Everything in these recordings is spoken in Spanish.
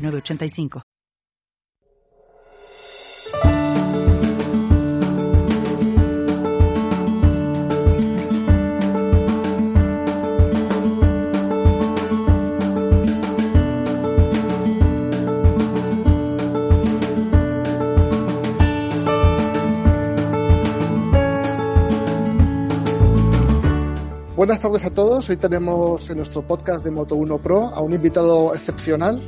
985. Buenas tardes a todos. Hoy tenemos en nuestro podcast de Moto 1 Pro a un invitado excepcional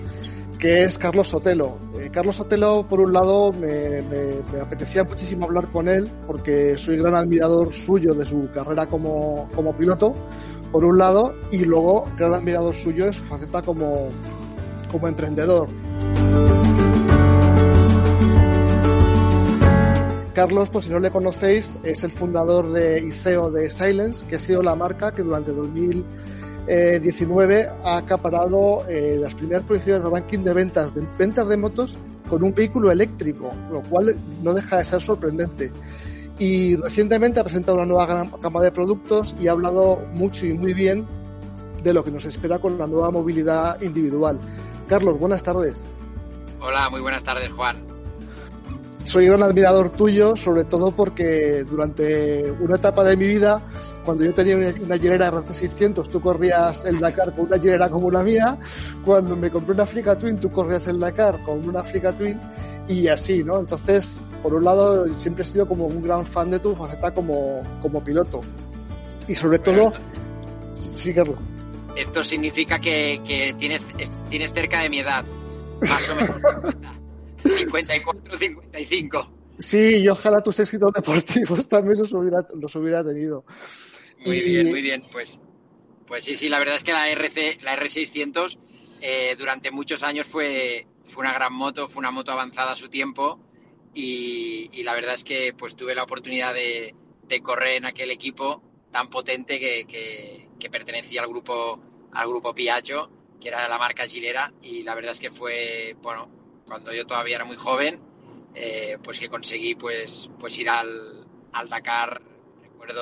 que es Carlos Sotelo. Eh, Carlos Sotelo, por un lado, me, apetecía muchísimo hablar con él porque soy gran admirador suyo de su carrera como, piloto, por un lado, y luego gran admirador suyo de su faceta como, como emprendedor. Carlos, pues si no le conocéis, es el fundador de ICEO de Silence, que ha sido la marca que durante 2000 19 ha acaparado eh, las primeras posiciones del ranking de ventas de ventas de motos con un vehículo eléctrico, lo cual no deja de ser sorprendente. Y recientemente ha presentado una nueva gama de productos y ha hablado mucho y muy bien de lo que nos espera con la nueva movilidad individual. Carlos, buenas tardes. Hola, muy buenas tardes, Juan. Soy un admirador tuyo, sobre todo porque durante una etapa de mi vida cuando yo tenía una, una hielera RC600, tú corrías el Dakar con una hielera como la mía. Cuando me compré una Africa Twin, tú corrías el Dakar con una Africa Twin. Y así, ¿no? Entonces, por un lado, siempre he sido como un gran fan de tu faceta como, como piloto. Y sobre todo, sí, Carlos. Esto significa que, que tienes, tienes cerca de mi edad, más o menos. 54, 55. Sí, y ojalá tus éxitos deportivos también los hubiera, los hubiera tenido. Muy bien, muy bien. Pues, pues sí, sí, la verdad es que la RC, la R600 eh, durante muchos años fue, fue una gran moto, fue una moto avanzada a su tiempo y, la verdad es que pues tuve la oportunidad de, correr en aquel equipo tan potente que, pertenecía al grupo al grupo Piaggio, que era la marca Gilera y la verdad es que fue, bueno, cuando yo todavía era muy joven, eh, pues que conseguí pues, pues ir al, al Dakar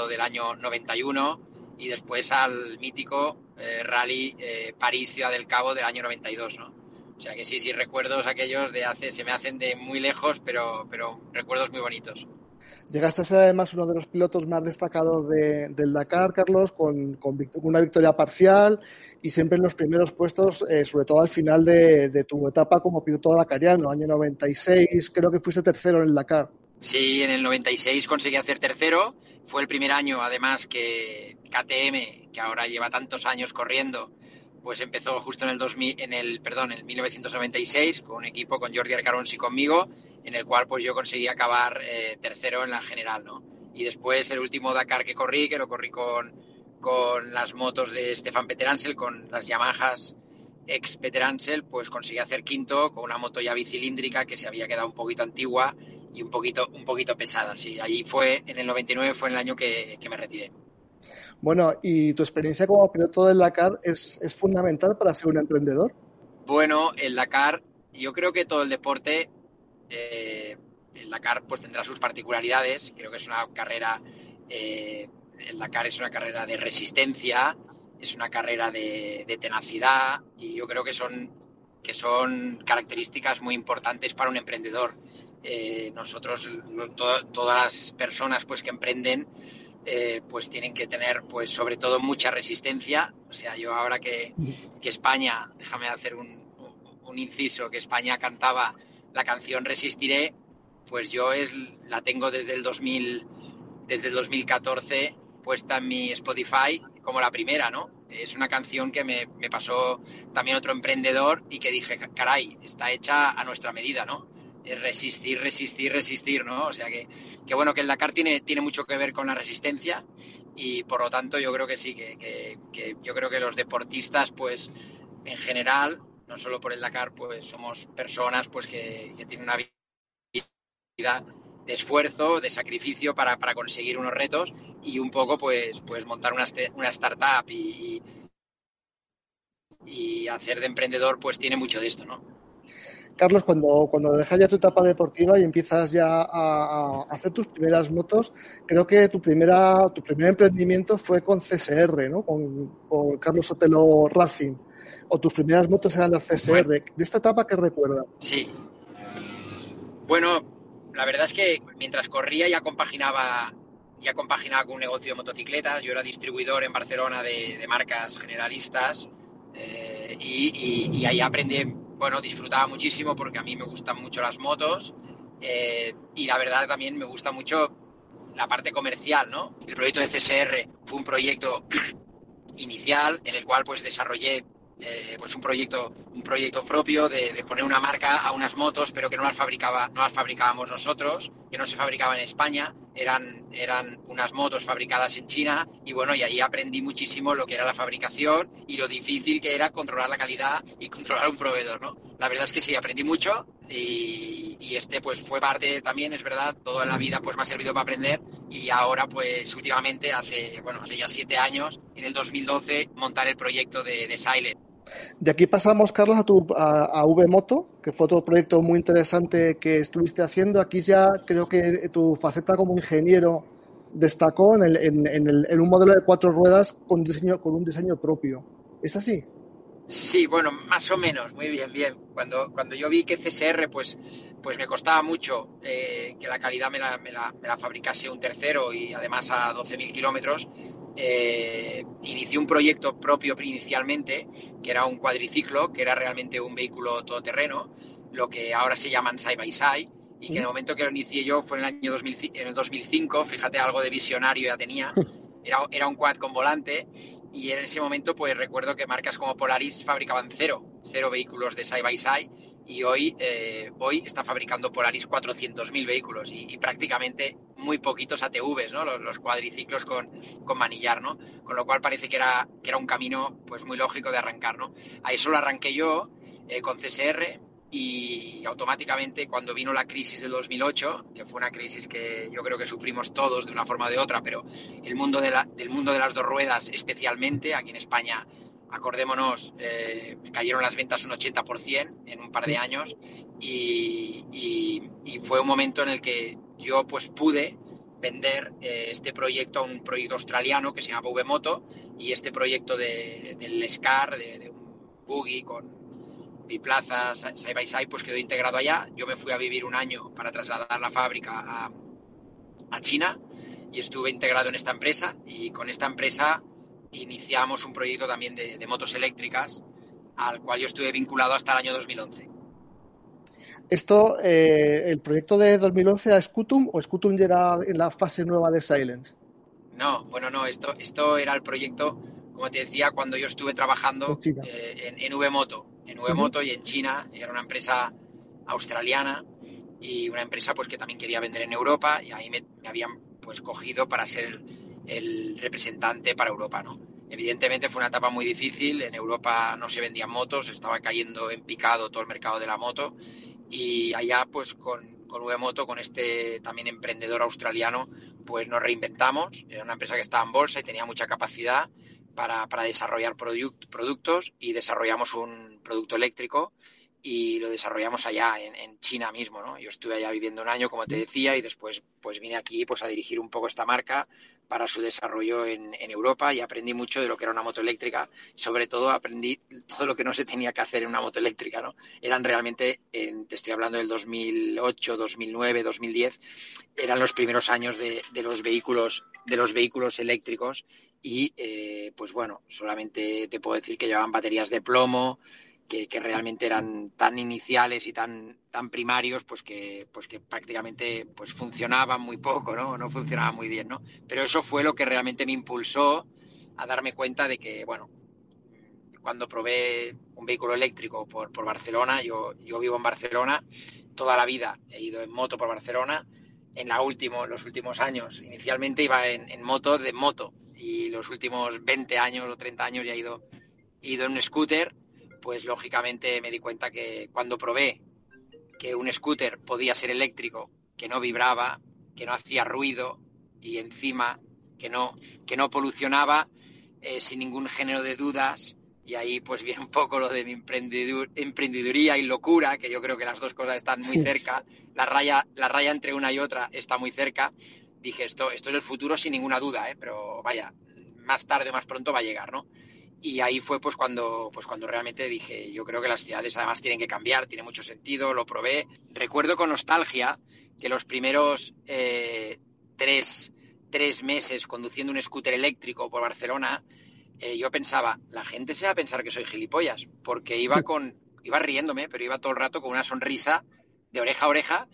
del año 91 y después al mítico eh, Rally eh, París-Ciudad del Cabo del año 92, ¿no? O sea que sí, sí, recuerdos aquellos de hace, se me hacen de muy lejos, pero, pero recuerdos muy bonitos. Llegaste a ser además uno de los pilotos más destacados del Dakar, Carlos, con, con, una victoria parcial y siempre en los primeros puestos, eh, sobre todo al final de, de, tu etapa como piloto dakariano, año 96, creo que fuiste tercero en el Dakar. Sí, en el 96 conseguí hacer tercero. Fue el primer año, además, que KTM, que ahora lleva tantos años corriendo, pues empezó justo en el 2000, en el, perdón, en 1996 con un equipo con Jordi Arcarons y conmigo, en el cual pues yo conseguí acabar eh, tercero en la general, ¿no? Y después el último Dakar que corrí, que lo corrí con, con las motos de Stefan Peteransel, con las Yamahas ex Peteransel, pues conseguí hacer quinto con una moto ya bicilíndrica que se había quedado un poquito antigua y un poquito, un poquito pesada. Sí, allí fue, en el 99 fue el año que, me retiré. Bueno, ¿y tu experiencia como piloto del Dakar es, es fundamental para ser un emprendedor? Bueno, el Dakar, yo creo que todo el deporte, eh, el Dakar pues tendrá sus particularidades. Creo que es una carrera, eh, el Dakar es una carrera de resistencia, es una carrera de, de tenacidad y yo creo que son, que son características muy importantes para un emprendedor eh, nosotros, todas las personas pues que emprenden, eh, pues tienen que tener pues sobre todo mucha resistencia. O sea, yo ahora que, España, déjame hacer un, inciso, que España cantaba la canción Resistiré, pues yo es, la tengo desde el 2000, desde el 2014 puesta en mi Spotify como la primera, ¿no? Es una canción que me, me pasó también otro emprendedor y que dije, caray, está hecha a nuestra medida, ¿no? Resistir, resistir, resistir, ¿no? O sea que, que, bueno, que el Dakar tiene, tiene mucho que ver con la resistencia y por lo tanto yo creo que sí, que, que, yo creo que los deportistas, pues en general, no solo por el Dakar, pues somos personas pues que, tienen una vida de esfuerzo, de sacrificio para, conseguir unos retos y un poco pues, pues montar una, una startup y, y, hacer de emprendedor pues tiene mucho de esto, ¿no? Carlos, cuando, cuando dejas ya tu etapa deportiva y empiezas ya a, hacer tus primeras motos, creo que tu primera tu primer emprendimiento fue con CSR, ¿no? Con, con Carlos Sotelo Racing o tus primeras motos eran las CSR. ¿De esta etapa qué recuerdas? Sí. Bueno, la verdad es que mientras corría ya compaginaba ya compaginaba con un negocio de motocicletas. Yo era distribuidor en Barcelona de, marcas generalistas eh, y, ahí aprendí, bueno, disfrutaba muchísimo porque a mí me gustan mucho las motos eh, y la verdad también me gusta mucho la parte comercial, ¿no? El proyecto de CSR fue un proyecto inicial en el cual pues desarrollé eh, pues un proyecto, un proyecto propio de, poner una marca a unas motos, pero que no las fabricaba, no las fabricábamos nosotros, que no se fabricaban en España, eran, eran unas motos fabricadas en China, y bueno, y ahí aprendí muchísimo lo que era la fabricación y lo difícil que era controlar la calidad y controlar un proveedor, ¿no? La verdad es que sí, aprendí mucho y, este pues fue parte también, es verdad, toda la vida pues me ha servido para aprender y ahora pues últimamente hace, bueno, hace ya siete años, en el 2012, montar el proyecto de, de Silent de aquí pasamos, Carlos, a, tu, a, V-Moto, que fue otro proyecto muy interesante que estuviste haciendo. Aquí ya creo que tu faceta como ingeniero destacó en, un modelo de cuatro ruedas con, diseño, con un diseño propio. ¿Es así? Sí, bueno, más o menos, muy bien, bien. Cuando, cuando yo vi que CSR, pues, pues me costaba mucho eh, que la calidad me la, me, la, me la, fabricase un tercero y además a 12.000 kilómetros, eh, inicié un proyecto propio inicialmente, que era un cuadriciclo, que era realmente un vehículo todoterreno, lo que ahora se llaman side by side, y que en el momento que lo inicié yo fue en el año en el 2005, fíjate, algo de visionario ya tenía, era, era un quad con volante, y en ese momento pues recuerdo que marcas como Polaris fabricaban cero, cero vehículos de side by side, y hoy, eh, hoy está fabricando Polaris 400.000 vehículos y, prácticamente muy poquitos ATVs, ¿no? Los, cuadriciclos con, con, manillar, ¿no? Con lo cual parece que era, que era un camino pues muy lógico de arrancar, ¿no? A eso lo arranqué yo eh, con CSR y automáticamente cuando vino la crisis del 2008, que fue una crisis que yo creo que sufrimos todos de una forma o de otra, pero el mundo de la, del mundo de las dos ruedas especialmente, aquí en España acordémonos, eh, cayeron las ventas un 80% en un par de años y, fue un momento en el que yo pues pude vender eh, este proyecto a un proyecto australiano que se llama V-Moto y este proyecto de, del SCAR, de, un buggy con biplazas, side by side, pues quedó integrado allá. Yo me fui a vivir un año para trasladar la fábrica a, a China y estuve integrado en esta empresa y con esta empresa iniciamos un proyecto también de, motos eléctricas al cual yo estuve vinculado hasta el año 2011. Esto, eh, ¿el proyecto de 2011 era Scutum o Scutum ya era en la fase nueva de Silence? No, bueno, no, esto, esto era el proyecto, como te decía, cuando yo estuve trabajando en, en, V-Moto, en V-Moto y en China, era una empresa australiana y una empresa pues que también quería vender en Europa y ahí me, me habían pues cogido para ser el representante para Europa, ¿no? Evidentemente fue una etapa muy difícil, en Europa no se vendían motos, estaba cayendo en picado todo el mercado de la moto y allá pues con, con V-Moto, con este también emprendedor australiano, pues nos reinventamos, era una empresa que estaba en bolsa y tenía mucha capacidad para, para desarrollar productos y desarrollamos un producto eléctrico y lo desarrollamos allá en, China mismo, ¿no? Yo estuve allá viviendo un año, como te decía, y después pues vine aquí pues a dirigir un poco esta marca para su desarrollo en, Europa y aprendí mucho de lo que era una moto eléctrica. Sobre todo aprendí todo lo que no se tenía que hacer en una moto eléctrica, ¿no? Eran realmente, te estoy hablando del 2008, 2009, 2010, eran los primeros años de, los vehículos de los vehículos eléctricos y eh, pues bueno, solamente te puedo decir que llevaban baterías de plomo, que, realmente eran tan iniciales y tan, tan primarios, pues que, pues que prácticamente pues funcionaban muy poco, ¿no? No funcionaban muy bien, ¿no? Pero eso fue lo que realmente me impulsó a darme cuenta de que, bueno, cuando probé un vehículo eléctrico por, por Barcelona, yo, yo vivo en Barcelona, toda la vida he ido en moto por Barcelona, en la último, los últimos años, inicialmente iba en, en moto de moto y los últimos 20 años o 30 años ya he ido, he ido en un scooter pues lógicamente me di cuenta que cuando probé que un scooter podía ser eléctrico, que no vibraba, que no hacía ruido y encima que no, que no polucionaba eh, sin ningún género de dudas. Y ahí pues viene un poco lo de mi emprendeduría y locura, que yo creo que las dos cosas están muy cerca. La raya, la raya entre una y otra está muy cerca. Dije, esto, esto es el futuro sin ninguna duda, ¿eh? pero vaya, más tarde o más pronto va a llegar, ¿no? Y ahí fue pues cuando, pues cuando realmente dije, yo creo que las ciudades además tienen que cambiar, tiene mucho sentido, lo probé. Recuerdo con nostalgia que los primeros eh, tres, tres, meses conduciendo un scooter eléctrico por Barcelona, eh, yo pensaba, la gente se va a pensar que soy gilipollas, porque iba con, iba riéndome, pero iba todo el rato con una sonrisa de oreja a oreja,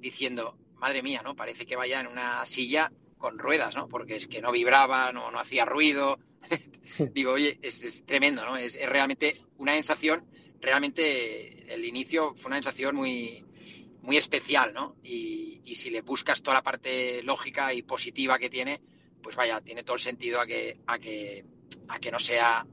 diciendo, madre mía, ¿no? Parece que vaya en una silla con ruedas, ¿no? Porque es que no vibraba, no, no hacía ruido, digo, oye, es, tremendo, ¿no? Es, realmente una sensación, realmente el inicio fue una sensación muy, muy especial, ¿no? Y, si le buscas toda la parte lógica y positiva que tiene, pues vaya, tiene todo el sentido a que, a que, a que no sea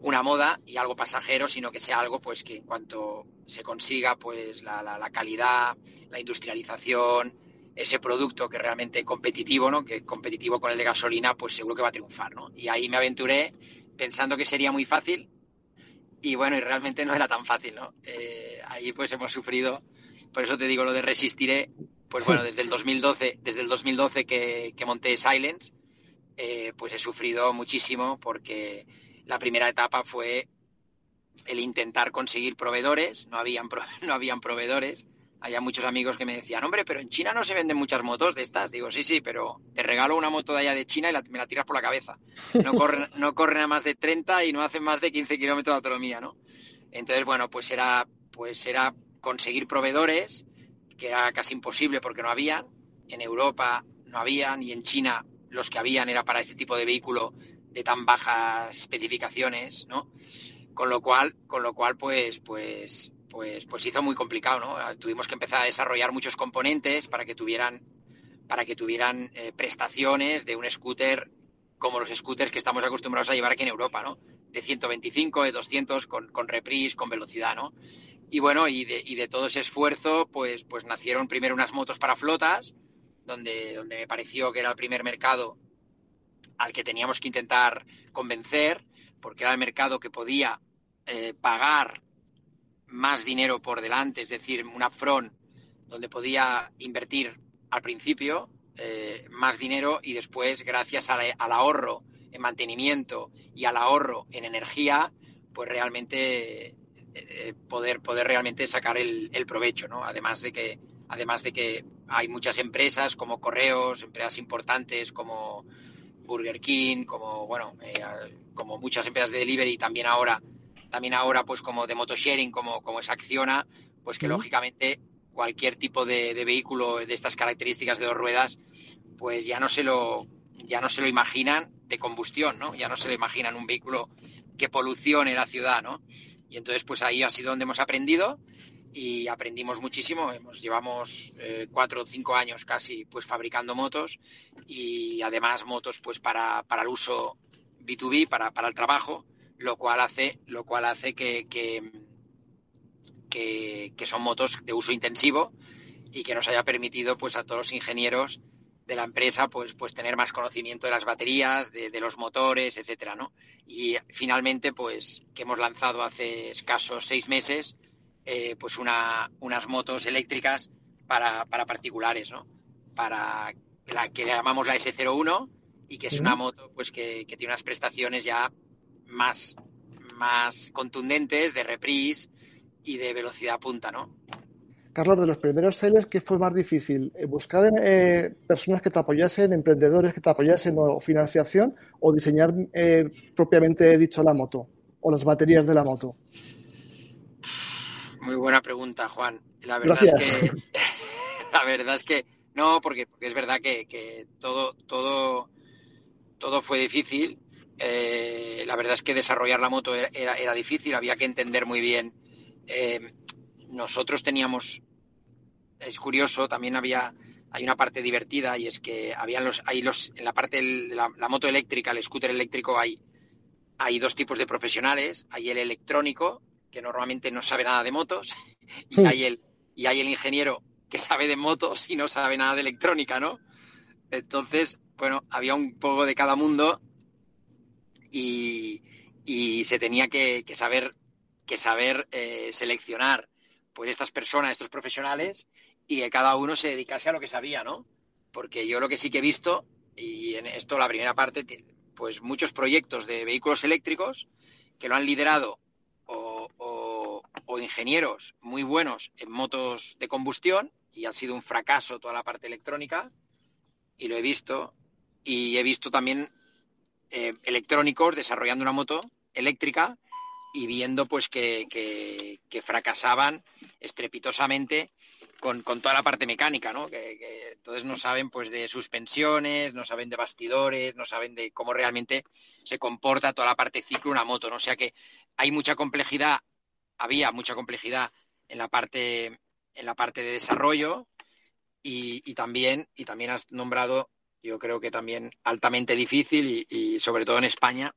una moda y algo pasajero, sino que sea algo pues que en cuanto se consiga pues la, la calidad, la industrialización, ese producto que realmente competitivo, ¿no? Que competitivo con el de gasolina, pues seguro que va a triunfar, ¿no? Y ahí me aventuré pensando que sería muy fácil y bueno, y realmente no era tan fácil, ¿no? Eh, ahí pues hemos sufrido, por eso te digo lo de resistiré, pues bueno, desde el 2012, desde el 2012 que, que monté Silence, eh, pues he sufrido muchísimo porque la primera etapa fue el intentar conseguir proveedores, no habían, no habían proveedores, había muchos amigos que me decían, hombre, pero en China no se venden muchas motos de estas. Digo, sí, sí, pero te regalo una moto de allá de China y me la tiras por la cabeza. No corren, no corren a más de 30 y no hacen más de 15 kilómetros de autonomía, ¿no? Entonces, bueno, pues era, pues era conseguir proveedores, que era casi imposible porque no habían. En Europa no habían y en China los que habían era para este tipo de vehículo de tan bajas especificaciones, ¿no? Con lo cual, con lo cual, pues, pues, pues, pues hizo muy complicado, ¿no? Ah, tuvimos que empezar a desarrollar muchos componentes para que tuvieran, para que tuvieran eh, prestaciones de un scooter como los scooters que estamos acostumbrados a llevar aquí en Europa, ¿no? De 125, de 200, con, con reprise, con velocidad, ¿no? Y bueno, y de, y de todo ese esfuerzo, pues, pues nacieron primero unas motos para flotas, donde, donde me pareció que era el primer mercado al que teníamos que intentar convencer, porque era el mercado que podía eh, pagar más dinero por delante, es decir, un upfront donde podía invertir al principio eh, más dinero y después, gracias al ahorro en mantenimiento y al ahorro en energía, pues realmente eh, poder, poder realmente sacar el, provecho, ¿no? Además de que además de que hay muchas empresas como correos, empresas importantes como Burger King, como bueno, eh, como muchas empresas de delivery también ahora también ahora pues como de motosharing, como, como es Acciona, pues que lógicamente cualquier tipo de, vehículo de estas características de dos ruedas, pues ya no se lo ya no se lo imaginan de combustión, ¿no? Ya no se lo imaginan un vehículo que polucione la ciudad, ¿no? Y entonces, pues ahí ha sido donde hemos aprendido y aprendimos muchísimo. Hemos, llevamos eh, cuatro o cinco años casi, pues fabricando motos y además motos, pues para, para el uso B2B, para, para el trabajo lo cual hace, lo cual hace que, que, son motos de uso intensivo y que nos haya permitido pues a todos los ingenieros de la empresa pues pues tener más conocimiento de las baterías de, los motores etcétera no y finalmente pues que hemos lanzado hace escasos seis meses eh, pues una, unas motos eléctricas para, para particulares no para la que llamamos la S01 y que es una moto pues que, que tiene unas prestaciones ya más, más contundentes de reprise y de velocidad punta, ¿no? Carlos, de los primeros sales, ¿qué fue más difícil? Eh, ¿Buscar eh, personas que te apoyasen, emprendedores que te apoyasen o financiación o diseñar eh, propiamente dicho la moto o las baterías de la moto? Muy buena pregunta, Juan. La verdad es que la verdad es que no, porque, porque es verdad que, que todo, todo, todo fue difícil eh, la verdad es que desarrollar la moto era, era, difícil, había que entender muy bien. Eh, nosotros teníamos, es curioso, también había, hay una parte divertida y es que habían los, hay los, en la parte de la, moto eléctrica, el scooter eléctrico, hay hay dos tipos de profesionales. Hay el electrónico, que normalmente no sabe nada de motos, y hay el, y hay el ingeniero que sabe de motos y no sabe nada de electrónica, ¿no? Entonces, bueno, había un poco de cada mundo y, se tenía que, saber, que saber eh, seleccionar pues estas personas, estos profesionales, y que cada uno se dedicase a lo que sabía, ¿no? Porque yo lo que sí que he visto, y en esto la primera parte, pues muchos proyectos de vehículos eléctricos que lo han liderado o, o ingenieros muy buenos en motos de combustión y ha sido un fracaso toda la parte electrónica y lo he visto y he visto también eh, electrónicos desarrollando una moto eléctrica y viendo pues que, fracasaban estrepitosamente con, con, toda la parte mecánica, ¿no? Que, entonces no saben pues de suspensiones, no saben de bastidores, no saben de cómo realmente se comporta toda la parte ciclo una moto, ¿no? O sea que hay mucha complejidad, había mucha complejidad en la parte en la parte de desarrollo y, también, y también has nombrado, yo creo que también altamente difícil y, sobre todo en España,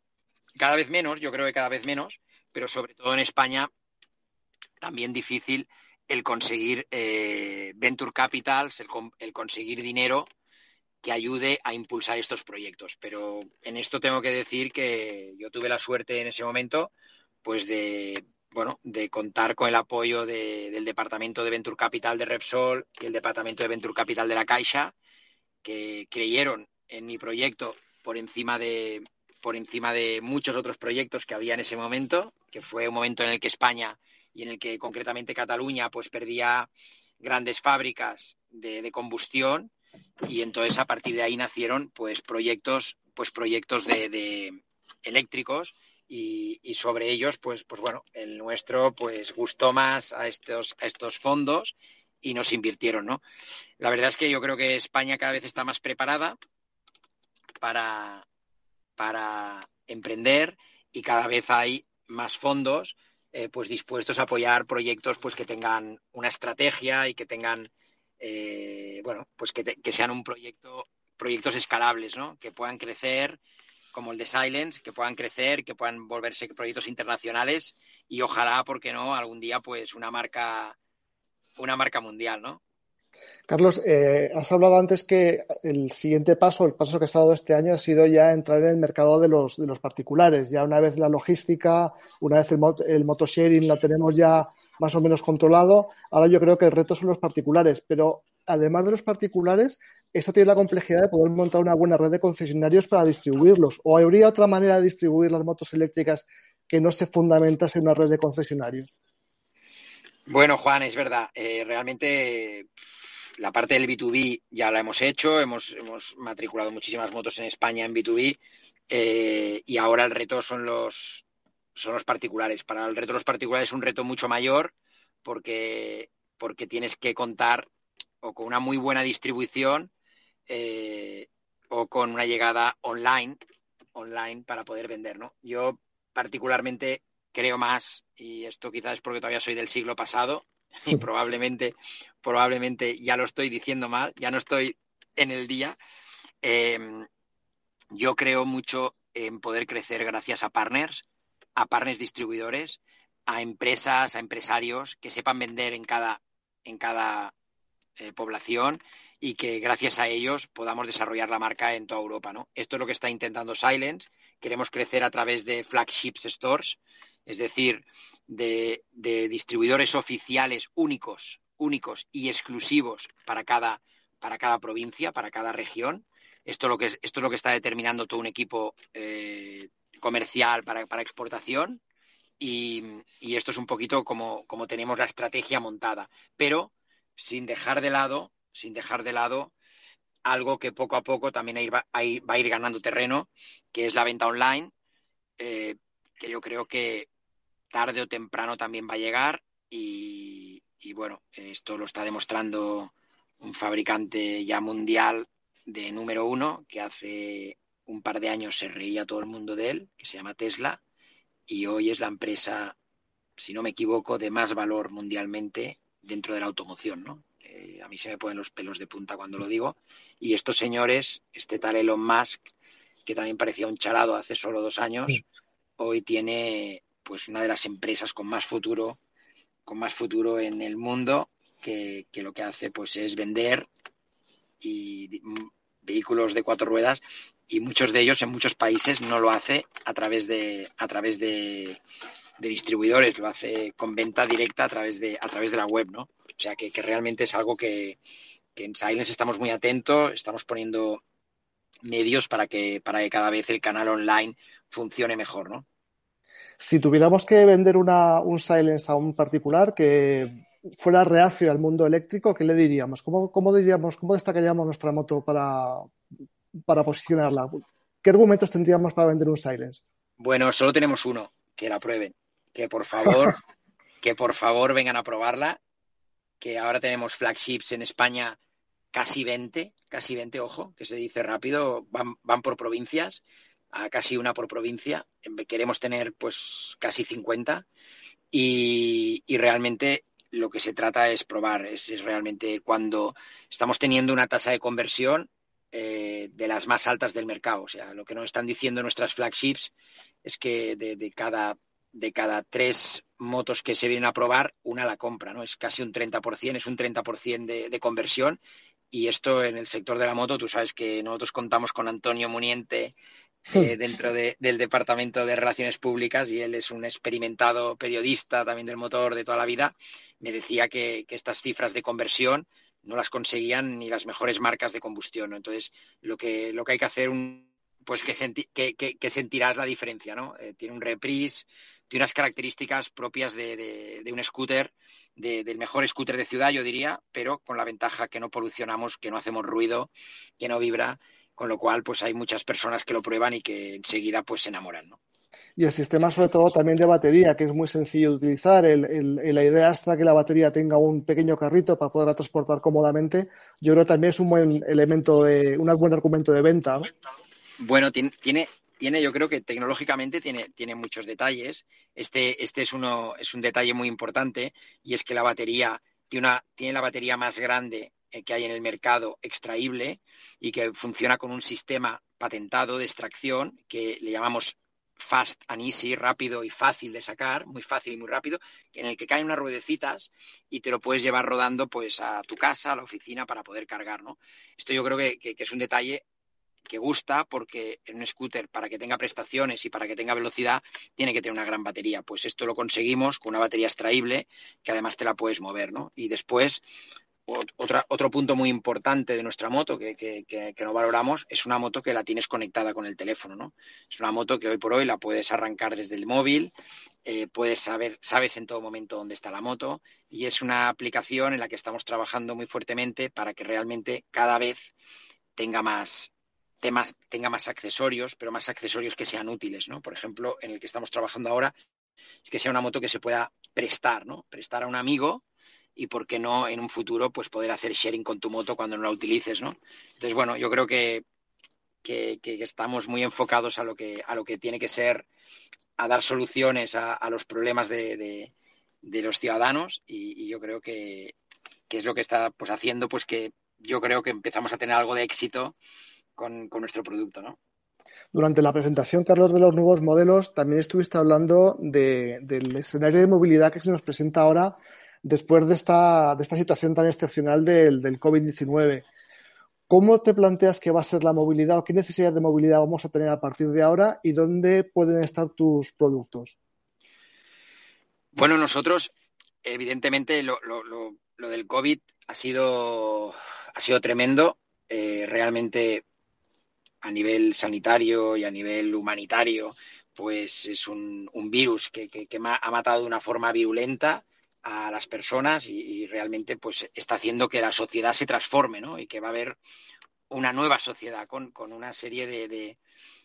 cada vez menos, yo creo que cada vez menos, pero sobre todo en España también difícil el conseguir eh, venture capitals, el, el, conseguir dinero que ayude a impulsar estos proyectos. Pero en esto tengo que decir que yo tuve la suerte en ese momento, pues de bueno, de contar con el apoyo del Departamento de Venture Capital de Repsol y el Departamento de Venture Capital de la Caixa, que creyeron en mi proyecto por encima de por encima de muchos otros proyectos que había en ese momento, que fue un momento en el que España y en el que concretamente Cataluña pues perdía grandes fábricas de, combustión. Y entonces a partir de ahí nacieron pues proyectos pues proyectos de eléctricos. Y, sobre ellos, pues, pues bueno, el nuestro pues gustó más a estos, a estos fondos y nos invirtieron, ¿no? La verdad es que yo creo que España cada vez está más preparada para, para emprender y cada vez hay más fondos eh, pues dispuestos a apoyar proyectos pues que tengan una estrategia y que tengan eh, bueno pues que, que sean un proyecto proyectos escalables ¿no? que puedan crecer como el de Silence, que puedan crecer, que puedan volverse proyectos internacionales y ojalá, porque no, algún día pues una marca, una marca mundial, ¿no? Carlos, eh, has hablado antes que el siguiente paso, el paso que ha dado este año ha sido ya entrar en el mercado de los, de los particulares. Ya una vez la logística, una vez el, el motosharing la tenemos ya más o menos controlado, ahora yo creo que el reto son los particulares, pero además de los particulares, esto tiene la complejidad de poder montar una buena red de concesionarios para distribuirlos. ¿O habría otra manera de distribuir las motos eléctricas que no se fundamentase en una red de concesionarios? Bueno, Juan, es verdad. Eh, realmente la parte del B2B ya la hemos hecho. Hemos, hemos matriculado muchísimas motos en España en B2B. Eh, y ahora el reto son los, son los particulares. Para el reto de los particulares es un reto mucho mayor porque, porque tienes que contar o con una muy buena distribución eh, o con una llegada online, online para poder vender, ¿no? Yo particularmente creo más, y esto quizás es porque todavía soy del siglo pasado, y probablemente, probablemente ya lo estoy diciendo mal, ya no estoy en el día. Em, yo creo mucho en poder crecer gracias a partners, a partners distribuidores, a empresas, a empresarios que sepan vender en cada, en cada eh, población y que gracias a ellos podamos desarrollar la marca en toda Europa. ¿no? Esto es lo que está intentando Silence. Queremos crecer a través de flagships stores, es decir, de, distribuidores oficiales únicos, únicos y exclusivos para cada, para cada provincia, para cada región. Esto es lo que, esto es lo que está determinando todo un equipo eh, comercial para, para exportación. Y, y, esto es un poquito como, como tenemos la estrategia montada. Pero sin dejar de lado sin dejar de lado algo que poco a poco también va a ir, ganando terreno, que es la venta online, eh, que yo creo que tarde o temprano también va a llegar y, bueno, esto lo está demostrando un fabricante ya mundial de número uno que hace un par de años se reía todo el mundo de él, que se llama Tesla, y hoy es la empresa, si no me equivoco, de más valor mundialmente dentro de la automoción, ¿no? Eh, a mí se me ponen los pelos de punta cuando lo digo. Y estos señores, este tal Elon Musk, que también parecía un charado hace solo dos años, hoy tiene pues una de las empresas con más futuro, con más futuro en el mundo, que, lo que hace pues es vender y vehículos de cuatro ruedas y muchos de ellos en muchos países no lo hace a través de a través de, distribuidores, lo hace con venta directa a través de a través de la web, ¿no? O sea que, realmente es algo que, que en Silence estamos muy atentos, estamos poniendo medios para que para que cada vez el canal online funcione mejor, ¿no? Si tuviéramos que vender una, un Silence a un particular que fuera reacio al mundo eléctrico, ¿qué le diríamos? ¿Cómo, cómo diríamos, cómo destacaríamos nuestra moto para, para posicionarla? ¿Qué argumentos tendríamos para vender un Silence? Bueno, solo tenemos uno, que la prueben. Que por favor, que por favor vengan a probarla. Que ahora tenemos flagships en España casi 20, casi 20, ojo, que se dice rápido, van, van por provincias, a casi una por provincia. Queremos tener pues casi 50 y, y realmente lo que se trata es probar, es, es, realmente cuando estamos teniendo una tasa de conversión eh, de las más altas del mercado. O sea, lo que nos están diciendo nuestras flagships es que de, cada de cada tres motos que se vienen a probar, una la compra, ¿no? Es casi un 30%, es un 30% de, de conversión. Y esto en el sector de la moto, tú sabes que nosotros contamos con Antonio Muniente eh, dentro del Departamento de Relaciones Públicas y él es un experimentado periodista también del motor de toda la vida. Me decía que estas cifras de conversión no las conseguían ni las mejores marcas de combustión. Entonces, lo que, lo que hay que hacer, un, pues que, que, sentirás la diferencia, ¿no? Eh, tiene un reprise, tiene unas características propias de, de, un scooter, del mejor scooter de ciudad, yo diría, pero con la ventaja que no polucionamos, que no hacemos ruido, que no vibra, con lo cual, pues hay muchas personas que lo prueban y que enseguida pues se enamoran, ¿no? Y el sistema, sobre todo, también de batería, que es muy sencillo de utilizar. la idea hasta que la batería tenga un pequeño carrito para poderla transportar cómodamente, yo creo que también es un buen elemento, de, un buen argumento de venta. Bueno, tiene, tiene, yo creo que tecnológicamente tiene, tiene muchos detalles. Este, este es, uno, es un detalle muy importante y es que la batería tiene, una, tiene la batería más grande que hay en el mercado extraíble y que funciona con un sistema patentado de extracción que le llamamos fast and easy, rápido y fácil de sacar, muy fácil y muy rápido, en el que caen unas ruedecitas y te lo puedes llevar rodando pues a tu casa, a la oficina para poder cargar, ¿no? Esto yo creo que, es un detalle que gusta porque en un scooter para que tenga prestaciones y para que tenga velocidad tiene que tener una gran batería. Pues esto lo conseguimos con una batería extraíble que además te la puedes mover, ¿no? Y después otro punto muy importante de nuestra moto que, que, no valoramos es una moto que la tienes conectada con el teléfono, ¿no? Es una moto que hoy por hoy la puedes arrancar desde el móvil, eh, puedes saber, sabes en todo momento dónde está la moto y es una aplicación en la que estamos trabajando muy fuertemente para que realmente cada vez tenga más, temas, tenga más accesorios, pero más accesorios que sean útiles, ¿no? Por ejemplo, en el que estamos trabajando ahora es que sea una moto que se pueda prestar, ¿no? Prestar a un amigo y por qué no en un futuro pues poder hacer sharing con tu moto cuando no la utilices, ¿no? Entonces, bueno, yo creo que, que, estamos muy enfocados a lo que, a lo que tiene que ser, a dar soluciones a, los problemas de, de, los ciudadanos y, yo creo que, que, es lo que está pues haciendo pues que yo creo que empezamos a tener algo de éxito con, con nuestro producto, ¿no? Durante la presentación, Carlos, de los nuevos modelos, también estuviste hablando de, del escenario de movilidad que se nos presenta ahora después de esta, de esta situación tan excepcional del, del COVID-19. ¿Cómo te planteas que va a ser la movilidad o qué necesidad de movilidad vamos a tener a partir de ahora y dónde pueden estar tus productos? Bueno, nosotros, evidentemente, lo, lo, lo, del COVID ha sido, ha sido tremendo. Eh, realmente, a nivel sanitario y a nivel humanitario, pues es un, un virus que, que, que, ha matado de una forma virulenta a las personas y, realmente pues está haciendo que la sociedad se transforme, ¿no? Y que va a haber una nueva sociedad con, una serie de,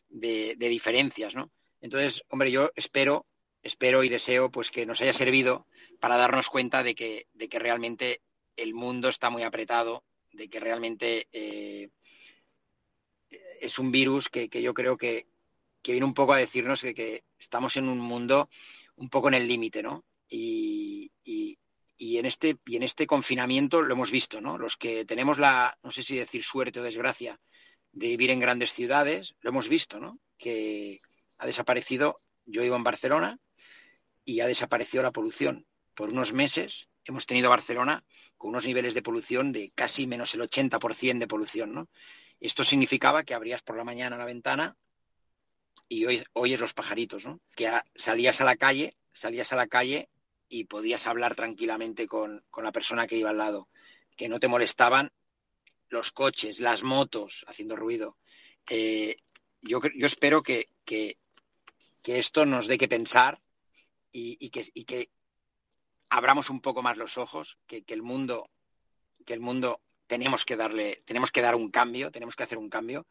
de, diferencias, ¿no? Entonces, hombre, yo espero, espero y deseo pues que nos haya servido para darnos cuenta de que, de que realmente el mundo está muy apretado, de que realmente eh, es un virus que, yo creo que, que, viene un poco a decirnos que, que estamos en un mundo un poco en el límite, ¿no? Y, y, en este, y en este confinamiento lo hemos visto, ¿no? Los que tenemos la, no sé si decir suerte o desgracia, de vivir en grandes ciudades, lo hemos visto, ¿no? Que ha desaparecido Yo vivo en Barcelona y ha desaparecido la polución. Por unos meses hemos tenido Barcelona con unos niveles de polución de casi menos el 80% de polución, ¿no? Esto significaba que abrías por la mañana la ventana y hoy oyes los pajaritos, ¿no? Que salías a la calle, salías a la calle y podías hablar tranquilamente con, la persona que iba al lado, que no te molestaban los coches, las motos haciendo ruido. Eh, yo, yo, espero que, que, esto nos dé que pensar y, que, y, que, abramos un poco más los ojos, que, el mundo, que el mundo tenemos que darle, tenemos que dar un cambio, tenemos que hacer un cambio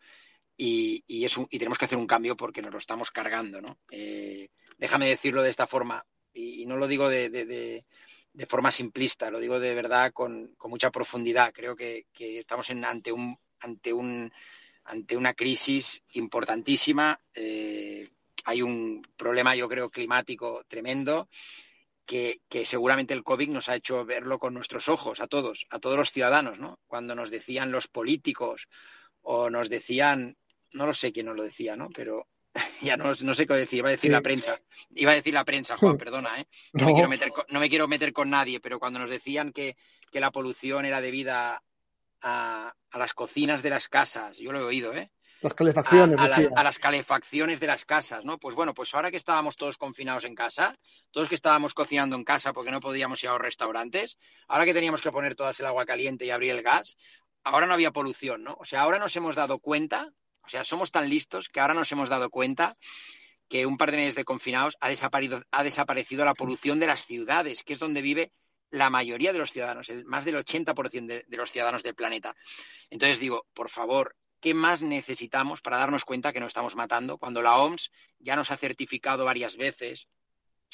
y, y, y tenemos que hacer un cambio porque nos lo estamos cargando, ¿no? Eh, déjame decirlo de esta forma y, no lo digo de, de, forma simplista, lo digo de verdad con, con mucha profundidad. Creo que, que estamos en, ante un ante un ante una crisis importantísima. Eh, hay un problema, yo creo, climático tremendo que, seguramente el COVID nos ha hecho verlo con nuestros ojos, a todos, a todos los ciudadanos, ¿no? Cuando nos decían los políticos o nos decían, no lo sé quién nos lo decía, ¿no? Pero ya no, no sé qué decir, iba a decir la prensa. Iba a decir la prensa, Juan, perdona, ¿eh? No, Me quiero meter con, no me quiero meter con nadie, pero cuando nos decían que, que la polución era debida a, a las cocinas de las casas, yo lo he oído, ¿eh? Las calefacciones. A, las, calefacciones de las casas, ¿no? Pues bueno, pues ahora que estábamos todos confinados en casa, todos que estábamos cocinando en casa porque no podíamos ir a los restaurantes, ahora que teníamos que poner todas el agua caliente y abrir el gas, ahora no había polución, ¿no? O sea, ahora nos hemos dado cuenta, o sea, somos tan listos que ahora nos hemos dado cuenta que un par de meses de confinados ha desaparecido, ha desaparecido la polución de las ciudades, que es donde vive la mayoría de los ciudadanos, el, más del 80% de, de los ciudadanos del planeta. Entonces digo, por favor, ¿qué más necesitamos para darnos cuenta que nos estamos matando? Cuando la OMS ya nos ha certificado varias veces,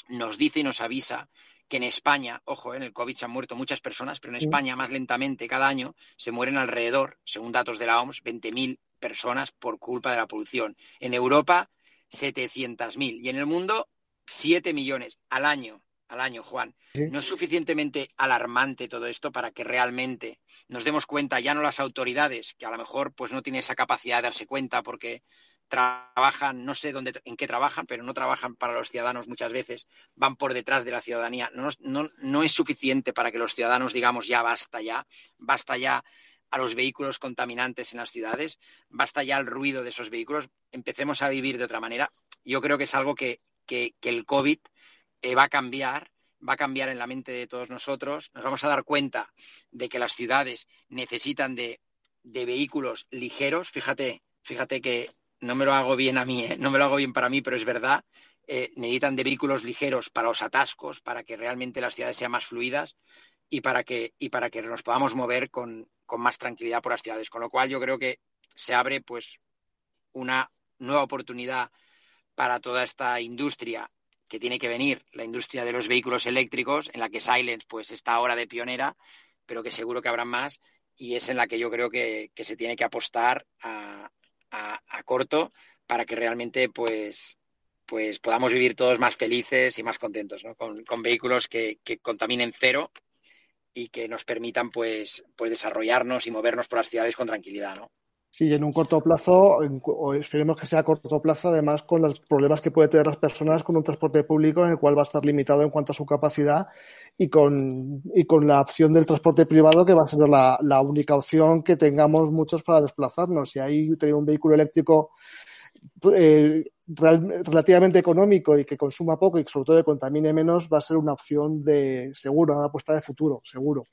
nos dice y nos avisa que en España, ojo, en el COVID se han muerto muchas personas, pero en España más lentamente cada año se mueren alrededor, según datos de la OMS, 20.000 personas por culpa de la polución. En Europa, 700.000 y en el mundo, 7 millones al año al año, Juan. No es suficientemente alarmante todo esto para que realmente nos demos cuenta, ya no las autoridades, que a lo mejor pues no tienen esa capacidad de darse cuenta porque trabajan, no sé dónde, en qué trabajan, pero no trabajan para los ciudadanos muchas veces, van por detrás de la ciudadanía. No, no, no es suficiente para que los ciudadanos digamos ya basta ya, basta ya a los vehículos contaminantes en las ciudades, basta ya el ruido de esos vehículos, empecemos a vivir de otra manera. Yo creo que es algo que, que, el COVID eh, va a cambiar, va a cambiar en la mente de todos nosotros. Nos vamos a dar cuenta de que las ciudades necesitan de, vehículos ligeros. Fíjate, fíjate que no me lo hago bien a mí, ¿eh? no me lo hago bien para mí, pero es verdad. Eh, necesitan de vehículos ligeros para los atascos, para que realmente las ciudades sean más fluidas y para que, y para que nos podamos mover con, con más tranquilidad por las ciudades. Con lo cual yo creo que se abre pues una nueva oportunidad para toda esta industria que tiene que venir la industria de los vehículos eléctricos, en la que Silence pues está ahora de pionera, pero que seguro que habrá más, y es en la que yo creo que, se tiene que apostar a, corto para que realmente pues pues podamos vivir todos más felices y más contentos, ¿no? con, vehículos que, que, contaminen cero y que nos permitan pues, pues desarrollarnos y movernos por las ciudades con tranquilidad, ¿no? Sí, en un corto plazo, o esperemos que sea a corto plazo, además con los problemas que puede tener las personas con un transporte público en el cual va a estar limitado en cuanto a su capacidad y con, y con la opción del transporte privado que va a ser la, la única opción que tengamos muchos para desplazarnos. Y ahí tener un vehículo eléctrico eh, relativamente económico y que consuma poco y sobre todo que contamine menos va a ser una opción de seguro, una apuesta de futuro, seguro.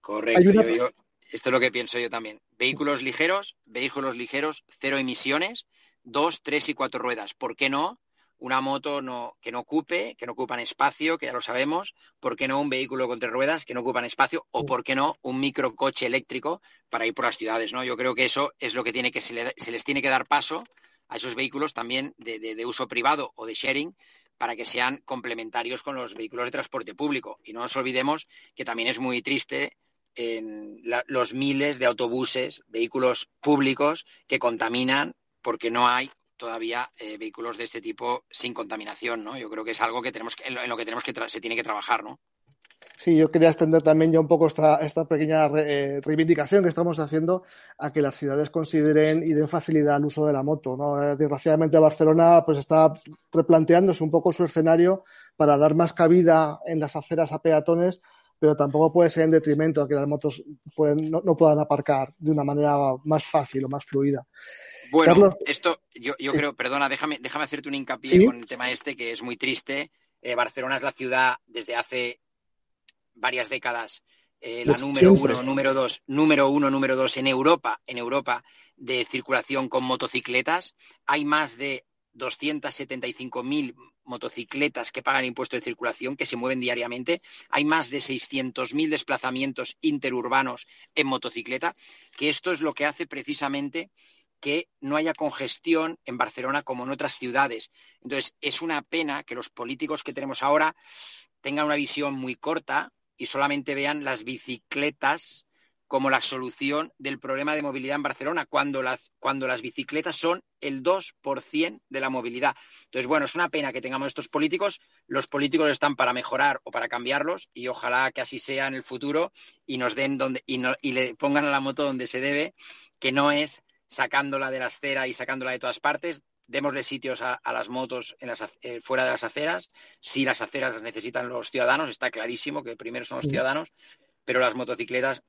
Correcto esto es lo que pienso yo también. Vehículos ligeros, vehículos ligeros, cero emisiones, dos, tres y cuatro ruedas. ¿Por qué no? Una moto no, que no ocupe, que no ocupan espacio, que ya lo sabemos. ¿Por qué no un vehículo con tres ruedas que no ocupan espacio? O ¿por qué no un microcoche eléctrico para ir por las ciudades? ¿no? Yo creo que eso es lo que tiene que se, les tiene que dar paso a esos vehículos también de, de uso privado o de sharing para que sean complementarios con los vehículos de transporte público. Y no nos olvidemos que también es muy triste en los miles de autobuses, vehículos públicos que contaminan porque no hay todavía eh, vehículos de este tipo sin contaminación, ¿no? Yo creo que es algo que tenemos que, en, lo, que tenemos que se tiene que trabajar, ¿no? Sí, yo quería extender también ya un poco esta, esta pequeña eh, reivindicación que estamos haciendo a que las ciudades consideren y den facilidad al uso de la moto. ¿no? Eh, desgraciadamente Barcelona pues está replanteándose un poco su escenario para dar más cabida en las aceras a peatones, pero tampoco puede ser en detrimento a que las motos pueden, no, puedan aparcar de una manera más fácil o más fluida. Bueno, esto yo, yo creo, perdona, déjame, déjame hacerte un hincapié con el tema este que es muy triste. Eh, Barcelona es la ciudad desde hace varias décadas eh, la número uno, número dos, número uno, número dos en Europa, en Europa de circulación con motocicletas. Hay más de 275.000 motocicletas que pagan impuesto de circulación, que se mueven diariamente. Hay más de 600.000 desplazamientos interurbanos en motocicleta, que esto es lo que hace precisamente que no haya congestión en Barcelona como en otras ciudades. Entonces, es una pena que los políticos que tenemos ahora tengan una visión muy corta y solamente vean las bicicletas como la solución del problema de movilidad en Barcelona, cuando las, cuando las bicicletas son el 2% de la movilidad. Entonces, bueno, es una pena que tengamos estos políticos. Los políticos están para mejorar o para cambiarlos y ojalá que así sea en el futuro y nos den donde y, y le pongan a la moto donde se debe, que no es sacándola de la acera y sacándola de todas partes, démosle sitios a, las motos en las, eh, fuera de las aceras. Si las aceras las necesitan los ciudadanos, está clarísimo que primero son los ciudadanos, pero las motocicletas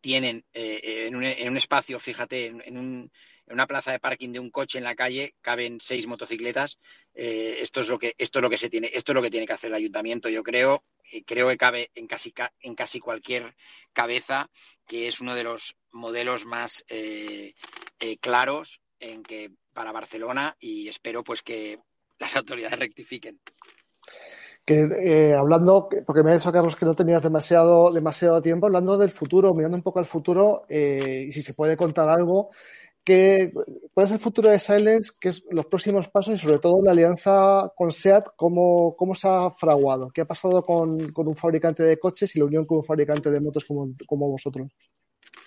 tienen eh, eh, en, un, espacio, fíjate, en, una plaza de parking de un coche en la calle caben seis motocicletas. esto es lo que esto es lo que se tiene esto es lo que tiene que hacer el ayuntamiento. Yo creo creo que cabe en casi en casi cualquier cabeza que es uno de los modelos más claros en que para Barcelona y espero pues que las autoridades rectifiquen. Que eh, hablando, porque me ha dicho Carlos que no tenías demasiado, demasiado tiempo, hablando del futuro, mirando un poco al futuro, eh, y si se puede contar algo, que, ¿cuál es el futuro de Silence? ¿Qué es los próximos pasos y sobre todo la alianza con SEAT? ¿Cómo, cómo se ha fraguado? ¿Qué ha pasado con, con, un fabricante de coches y la unión con un fabricante de motos como, como vosotros?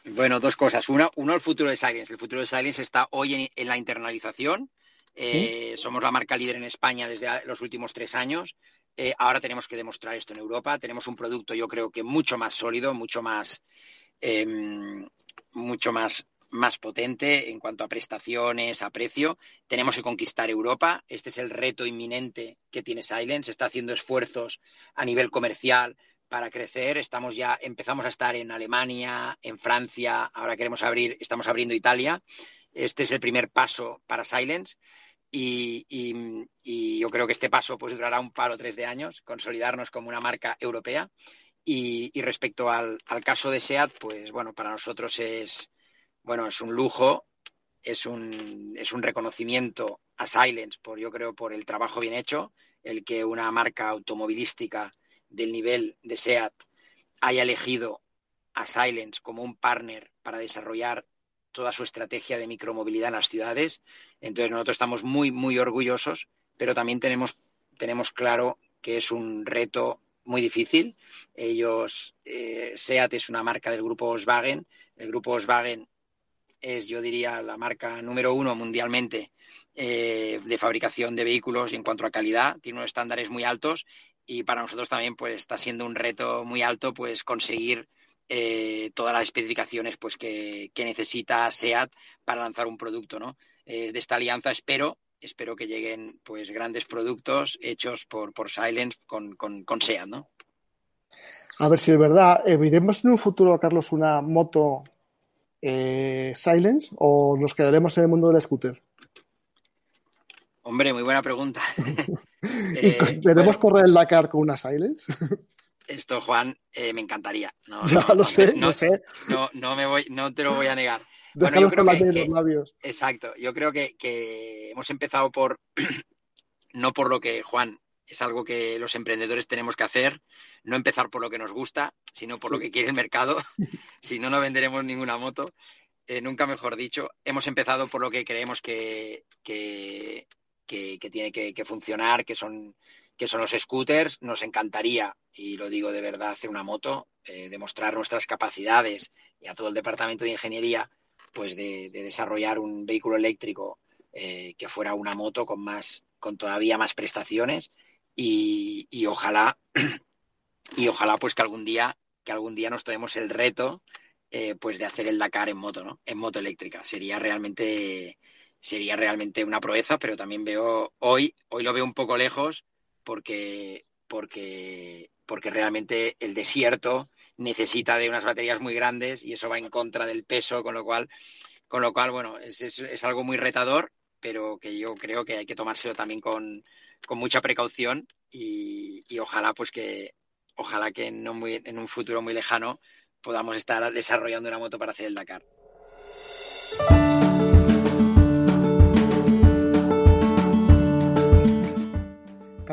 Bueno, dos cosas. Una, uno, el futuro de Silence. El futuro de Silence está hoy en, la internalización. Eh, somos la marca líder en España desde los últimos tres años. Eh, ahora tenemos que demostrar esto en Europa. Tenemos un producto, yo creo que mucho más sólido, mucho más, em, mucho más, más potente en cuanto a prestaciones, a precio. Tenemos que conquistar Europa. Este es el reto inminente que tiene Silence. Está haciendo esfuerzos a nivel comercial para crecer. Estamos ya, empezamos a estar en Alemania, en Francia, ahora queremos abrir, estamos abriendo Italia. Este es el primer paso para Silence. Y, yo creo que este paso pues durará un par o tres de años, consolidarnos como una marca europea. Y, respecto al, caso de SEAT, pues bueno, para nosotros es bueno, es un lujo, es un, es un reconocimiento a Silence por yo creo por el trabajo bien hecho, el que una marca automovilística del nivel de SEAT haya elegido a Silence como un partner para desarrollar toda su estrategia de micromovilidad en las ciudades. Entonces nosotros estamos muy, muy orgullosos, pero también tenemos, tenemos claro que es un reto muy difícil. Ellos, eh, SEAT es una marca del grupo Volkswagen. El grupo Volkswagen es, yo diría, la marca número uno mundialmente eh, de fabricación de vehículos y en cuanto a calidad. Tiene unos estándares muy altos y para nosotros también pues está siendo un reto muy alto pues conseguir eh, todas las especificaciones pues que, necesita SEAT para lanzar un producto no eh, de esta alianza espero espero que lleguen pues grandes productos hechos por, por Silence con, con, SEAT no a ver si es verdad. ¿veremos en un futuro Carlos una moto eh, Silence o nos quedaremos en el mundo del scooter Hombre, muy buena pregunta. eh, ¿Veremos correr el Dakar con una Silence? Esto, Juan, eh, me encantaría. No, ya lo sé, no, sé. No, no, me voy, no te lo voy a negar. bueno, yo creo que, los labios. Exacto. Yo creo que, que hemos empezado por, no por lo que, Juan, es algo que los emprendedores tenemos que hacer, no empezar por lo que nos gusta, sino por lo que quiere el mercado. si no, no venderemos ninguna moto. Eh, nunca mejor dicho. Hemos empezado por lo que creemos que, que, que, tiene que, funcionar, que son, que son los scooters. Nos encantaría, y lo digo de verdad, hacer una moto, eh, demostrar nuestras capacidades y a todo el departamento de ingeniería, pues de, desarrollar un vehículo eléctrico eh, que fuera una moto con más, con todavía más prestaciones y, ojalá y ojalá pues que algún día, que algún día nos tomemos el reto eh, pues de hacer el Dakar en moto, ¿no? En moto eléctrica. Sería realmente, sería realmente una proeza, pero también veo hoy, hoy lo veo un poco lejos porque, porque, porque realmente el desierto necesita de unas baterías muy grandes y eso va en contra del peso, con lo cual, con lo cual, bueno, es, es, algo muy retador, pero que yo creo que hay que tomárselo también con, con mucha precaución y, y, ojalá pues que ojalá que no en un futuro muy lejano podamos estar desarrollando una moto para hacer el Dakar.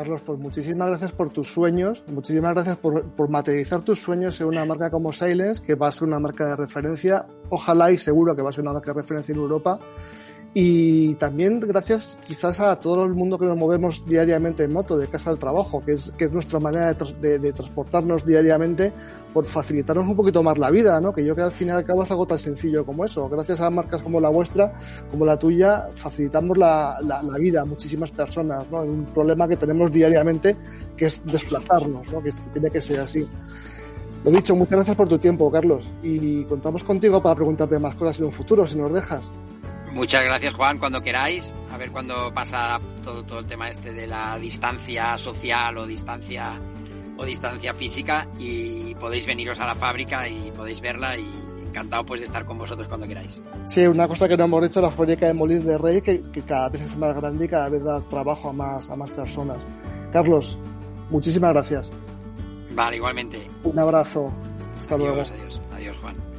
Carlos, pues muchísimas gracias por tus sueños, muchísimas gracias por, por, materializar tus sueños en una marca como Silence, que va a ser una marca de referencia, ojalá y seguro que va a ser una marca de referencia en Europa. Y también gracias quizás a todo el mundo que nos movemos diariamente en moto, de casa al trabajo, que es, que es nuestra manera de, de, de transportarnos diariamente por facilitarnos un poquito más la vida, ¿no? Que yo creo que al final y al cabo es algo tan sencillo como eso. Gracias a marcas como la vuestra, como la tuya, facilitamos la, la, la vida a muchísimas personas, ¿no? Un problema que tenemos diariamente, que es desplazarnos, ¿no? Que tiene que ser así. Lo dicho, muchas gracias por tu tiempo, Carlos. Y contamos contigo para preguntarte más cosas en un futuro, si nos dejas. Muchas gracias, Juan, cuando queráis. A ver cuándo pasa todo, todo el tema este de la distancia social o distancia o distancia física y podéis veniros a la fábrica y podéis verla y encantado pues de estar con vosotros cuando queráis. Sí, una cosa que no hemos hecho la fábrica de Molins de Rey que, que, cada vez es más grande y cada vez da trabajo a más, a más personas. Carlos, muchísimas gracias. Vale, igualmente. Un abrazo. Hasta adiós, luego. Adiós, adiós, Juan.